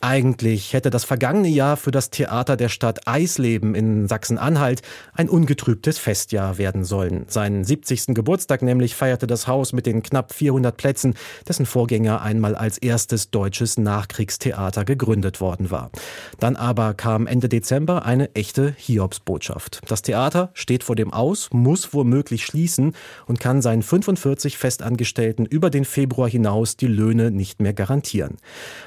eigentlich hätte das vergangene Jahr für das Theater der Stadt Eisleben in Sachsen-Anhalt ein ungetrübtes Festjahr werden sollen. Seinen 70. Geburtstag nämlich feierte das Haus mit den knapp 400 Plätzen, dessen Vorgänger einmal als erstes deutsches Nachkriegstheater gegründet worden war. Dann aber kam Ende Dezember eine echte Hiobsbotschaft. Das Theater steht vor dem Aus, muss womöglich schließen und kann seinen 45 Festangestellten über den Februar hinaus die Löhne nicht mehr garantieren.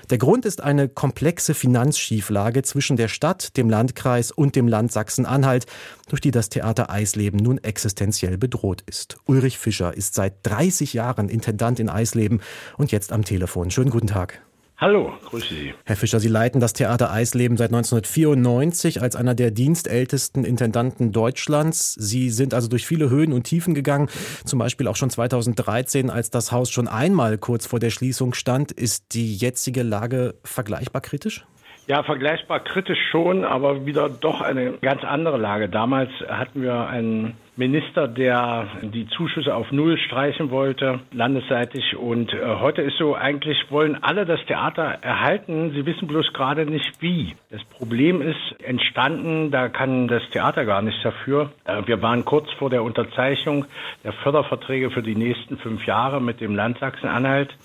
Der Grund ist eine komplexe Finanzschieflage zwischen der Stadt, dem Landkreis und dem Land Sachsen-Anhalt, durch die das Theater Eisleben nun existenziell bedroht ist. Ulrich Fischer ist seit 30 Jahren Intendant in Eisleben und jetzt am Telefon. Schönen guten Tag. Hallo, grüße Sie. Herr Fischer, Sie leiten das Theater Eisleben seit 1994 als einer der dienstältesten Intendanten Deutschlands. Sie sind also durch viele Höhen und Tiefen gegangen, zum Beispiel auch schon 2013, als das Haus schon einmal kurz vor der Schließung stand. Ist die jetzige Lage vergleichbar kritisch? Ja, vergleichbar kritisch schon, aber wieder doch eine ganz andere Lage. Damals hatten wir einen Minister, der die Zuschüsse auf Null streichen wollte, landesseitig. Und äh, heute ist so, eigentlich wollen alle das Theater erhalten. Sie wissen bloß gerade nicht wie. Das Problem ist entstanden, da kann das Theater gar nichts dafür. Äh, wir waren kurz vor der Unterzeichnung der Förderverträge für die nächsten fünf Jahre mit dem Land Sachsen-Anhalt.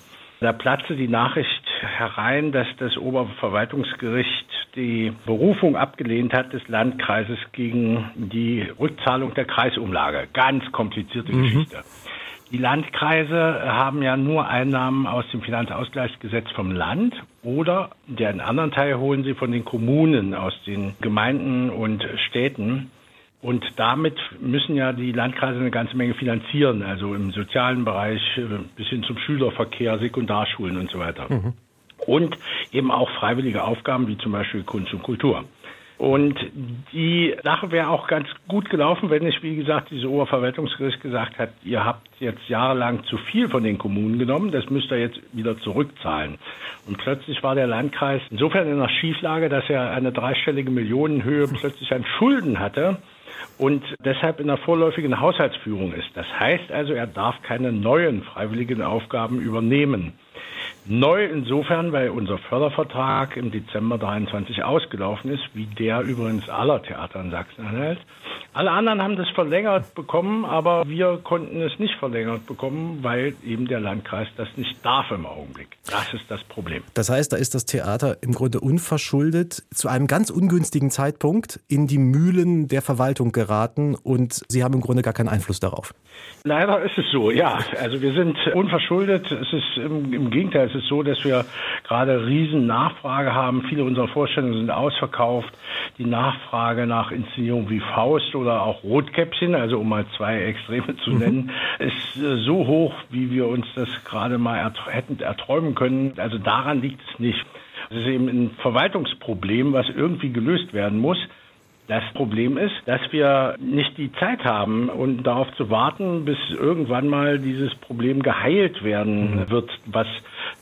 Da platzte die Nachricht herein, dass das Oberverwaltungsgericht die Berufung abgelehnt hat des Landkreises gegen die Rückzahlung der Kreisumlage. Ganz komplizierte mhm. Geschichte. Die Landkreise haben ja nur Einnahmen aus dem Finanzausgleichsgesetz vom Land oder den anderen Teil holen sie von den Kommunen, aus den Gemeinden und Städten. Und damit müssen ja die Landkreise eine ganze Menge finanzieren, also im sozialen Bereich äh, bis hin zum Schülerverkehr, Sekundarschulen und so weiter. Mhm. Und eben auch freiwillige Aufgaben wie zum Beispiel Kunst und Kultur. Und die Sache wäre auch ganz gut gelaufen, wenn nicht, wie gesagt, dieses Oberverwaltungsgericht gesagt hat, ihr habt jetzt jahrelang zu viel von den Kommunen genommen, das müsst ihr jetzt wieder zurückzahlen. Und plötzlich war der Landkreis insofern in einer Schieflage, dass er eine dreistellige Millionenhöhe plötzlich an Schulden hatte und deshalb in der vorläufigen Haushaltsführung ist. Das heißt also, er darf keine neuen freiwilligen Aufgaben übernehmen. Neu insofern, weil unser Fördervertrag im Dezember 23 ausgelaufen ist, wie der übrigens aller Theater in Sachsen-Anhalt. Alle anderen haben das verlängert bekommen, aber wir konnten es nicht verlängert bekommen, weil eben der Landkreis das nicht darf im Augenblick. Das ist das Problem. Das heißt, da ist das Theater im Grunde unverschuldet zu einem ganz ungünstigen Zeitpunkt in die Mühlen der Verwaltung geraten und Sie haben im Grunde gar keinen Einfluss darauf. Leider ist es so, ja. Also wir sind unverschuldet. Es ist im, im Gegenteil, es ist so, dass wir gerade riesen Nachfrage haben. Viele unserer Vorstellungen sind ausverkauft. Die Nachfrage nach Inszenierungen wie Faust oder auch Rotkäppchen, also um mal zwei Extreme zu mhm. nennen, mhm. ist äh, so hoch, wie wir uns das gerade mal ert hätten erträumen können. Also daran liegt es nicht. Es ist eben ein Verwaltungsproblem, was irgendwie gelöst werden muss. Das Problem ist, dass wir nicht die Zeit haben und darauf zu warten, bis irgendwann mal dieses Problem geheilt werden mhm. wird, was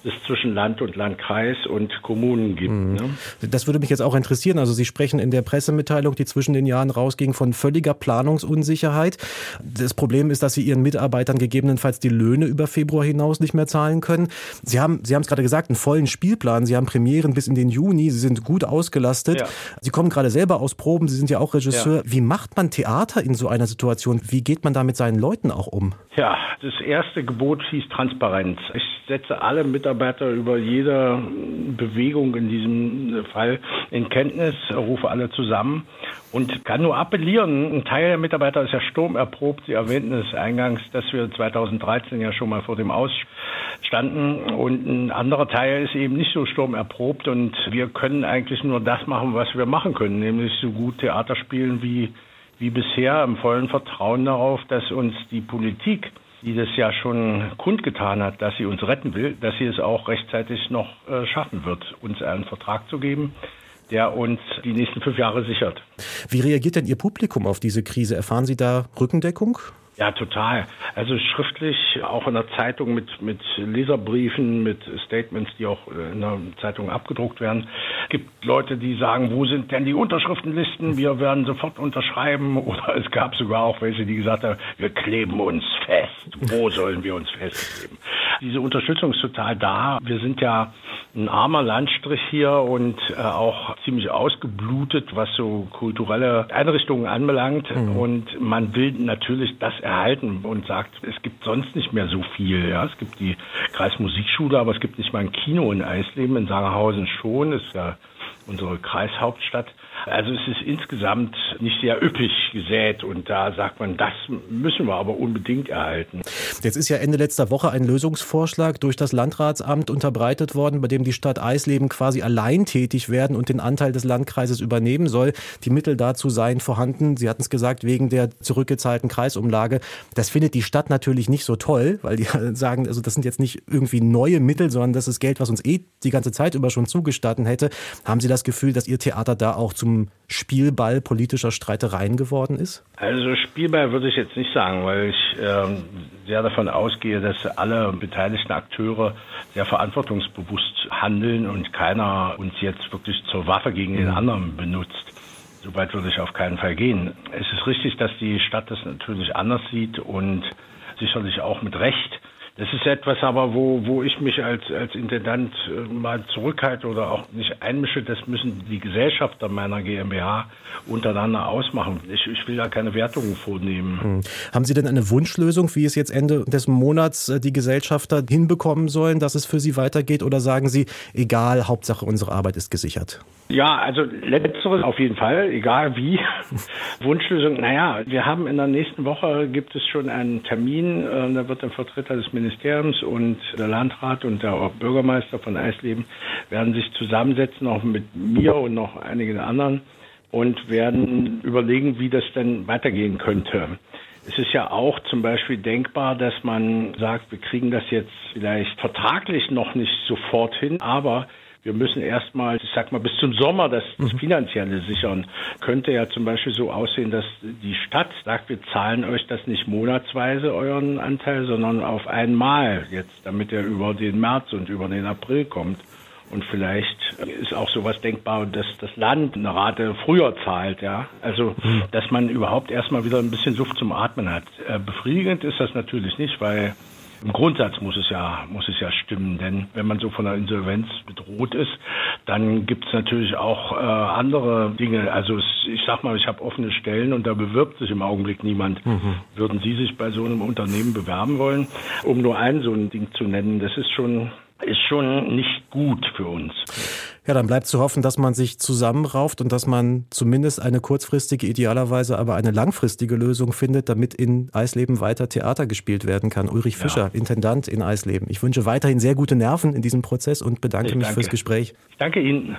es zwischen Land und Landkreis und Kommunen gibt. Mhm. Ne? Das würde mich jetzt auch interessieren. Also Sie sprechen in der Pressemitteilung, die zwischen den Jahren rausging, von völliger Planungsunsicherheit. Das Problem ist, dass Sie Ihren Mitarbeitern gegebenenfalls die Löhne über Februar hinaus nicht mehr zahlen können. Sie haben, Sie haben es gerade gesagt, einen vollen Spielplan. Sie haben Premieren bis in den Juni. Sie sind gut ausgelastet. Ja. Sie kommen gerade selber aus Proben. Sie sind ja auch Regisseur. Ja. Wie macht man Theater in so einer Situation? Wie geht man da mit seinen Leuten auch um? Ja, das erste Gebot hieß Transparenz. Ich setze alle Mitarbeiter über jede Bewegung in diesem Fall in Kenntnis, rufe alle zusammen und kann nur appellieren. Ein Teil der Mitarbeiter ist ja sturmerprobt. Sie erwähnten es eingangs, dass wir 2013 ja schon mal vor dem Aus standen und ein anderer Teil ist eben nicht so sturmerprobt und wir können eigentlich nur das machen, was wir machen können, nämlich so gut Theater spielen wie wie bisher im vollen Vertrauen darauf, dass uns die Politik die das ja schon kundgetan hat, dass sie uns retten will, dass sie es auch rechtzeitig noch äh, schaffen wird, uns einen Vertrag zu geben, der uns die nächsten fünf Jahre sichert. Wie reagiert denn Ihr Publikum auf diese Krise? Erfahren Sie da Rückendeckung? Ja, total. Also schriftlich, auch in der Zeitung mit, mit Leserbriefen, mit Statements, die auch in der Zeitung abgedruckt werden. Es gibt Leute, die sagen, wo sind denn die Unterschriftenlisten? Wir werden sofort unterschreiben. Oder es gab sogar auch welche, die gesagt haben, wir kleben uns fest. Wo sollen wir uns festkleben? Diese Unterstützung ist total da. Wir sind ja ein armer Landstrich hier und äh, auch ziemlich ausgeblutet, was so kulturelle Einrichtungen anbelangt. Mhm. Und man will natürlich das erhalten und sagt, es gibt sonst nicht mehr so viel. Ja, es gibt die Kreismusikschule, aber es gibt nicht mal ein Kino in Eisleben, in Sangerhausen schon. Ist ja unsere Kreishauptstadt. Also es ist insgesamt nicht sehr üppig gesät und da sagt man, das müssen wir aber unbedingt erhalten. Jetzt ist ja Ende letzter Woche ein Lösungsvorschlag durch das Landratsamt unterbreitet worden, bei dem die Stadt Eisleben quasi allein tätig werden und den Anteil des Landkreises übernehmen soll. Die Mittel dazu seien vorhanden. Sie hatten es gesagt, wegen der zurückgezahlten Kreisumlage. Das findet die Stadt natürlich nicht so toll, weil die sagen, also das sind jetzt nicht irgendwie neue Mittel, sondern das ist Geld, was uns eh die ganze Zeit über schon zugestanden hätte. Haben Sie das Gefühl, dass Ihr Theater da auch zum Spielball politischer Streitereien geworden ist? Also Spielball würde ich jetzt nicht sagen, weil ich äh, sehr davon ausgehe, dass alle beteiligten Akteure sehr verantwortungsbewusst handeln und keiner uns jetzt wirklich zur Waffe gegen den mhm. anderen benutzt. Soweit würde ich auf keinen Fall gehen. Es ist richtig, dass die Stadt das natürlich anders sieht und sicherlich auch mit Recht. Das ist etwas aber, wo, wo ich mich als, als Intendant äh, mal zurückhalte oder auch nicht einmische. Das müssen die Gesellschafter meiner GmbH untereinander ausmachen. Ich, ich will da keine Wertungen vornehmen. Hm. Haben Sie denn eine Wunschlösung, wie es jetzt Ende des Monats äh, die Gesellschafter hinbekommen sollen, dass es für Sie weitergeht? Oder sagen Sie, egal, Hauptsache unsere Arbeit ist gesichert? Ja, also letzteres auf jeden Fall, egal wie. Wunschlösung, naja, wir haben in der nächsten Woche gibt es schon einen Termin, äh, da wird ein Vertreter des Ministeriums und der Landrat und der Bürgermeister von Eisleben werden sich zusammensetzen, auch mit mir und noch einigen anderen und werden überlegen, wie das denn weitergehen könnte. Es ist ja auch zum Beispiel denkbar, dass man sagt, wir kriegen das jetzt vielleicht vertraglich noch nicht sofort hin, aber wir müssen erstmal, ich sag mal, bis zum Sommer das, das mhm. Finanzielle sichern. Könnte ja zum Beispiel so aussehen, dass die Stadt sagt, wir zahlen euch das nicht monatsweise, euren Anteil, sondern auf einmal jetzt, damit er über den März und über den April kommt. Und vielleicht ist auch sowas denkbar, dass das Land eine Rate früher zahlt, ja. Also, mhm. dass man überhaupt erstmal wieder ein bisschen Luft zum Atmen hat. Äh, befriedigend ist das natürlich nicht, weil im Grundsatz muss es ja, muss es ja stimmen, denn wenn man so von einer Insolvenz bedroht ist, dann gibt es natürlich auch äh, andere Dinge. Also es, ich sag mal, ich habe offene Stellen und da bewirbt sich im Augenblick niemand. Mhm. Würden Sie sich bei so einem Unternehmen bewerben wollen? Um nur ein so ein Ding zu nennen, das ist schon ist schon nicht gut für uns. Ja, dann bleibt zu hoffen, dass man sich zusammenrauft und dass man zumindest eine kurzfristige, idealerweise aber eine langfristige Lösung findet, damit in Eisleben weiter Theater gespielt werden kann. Ulrich Fischer, ja. Intendant in Eisleben. Ich wünsche weiterhin sehr gute Nerven in diesem Prozess und bedanke ich mich danke. fürs Gespräch. Ich danke Ihnen.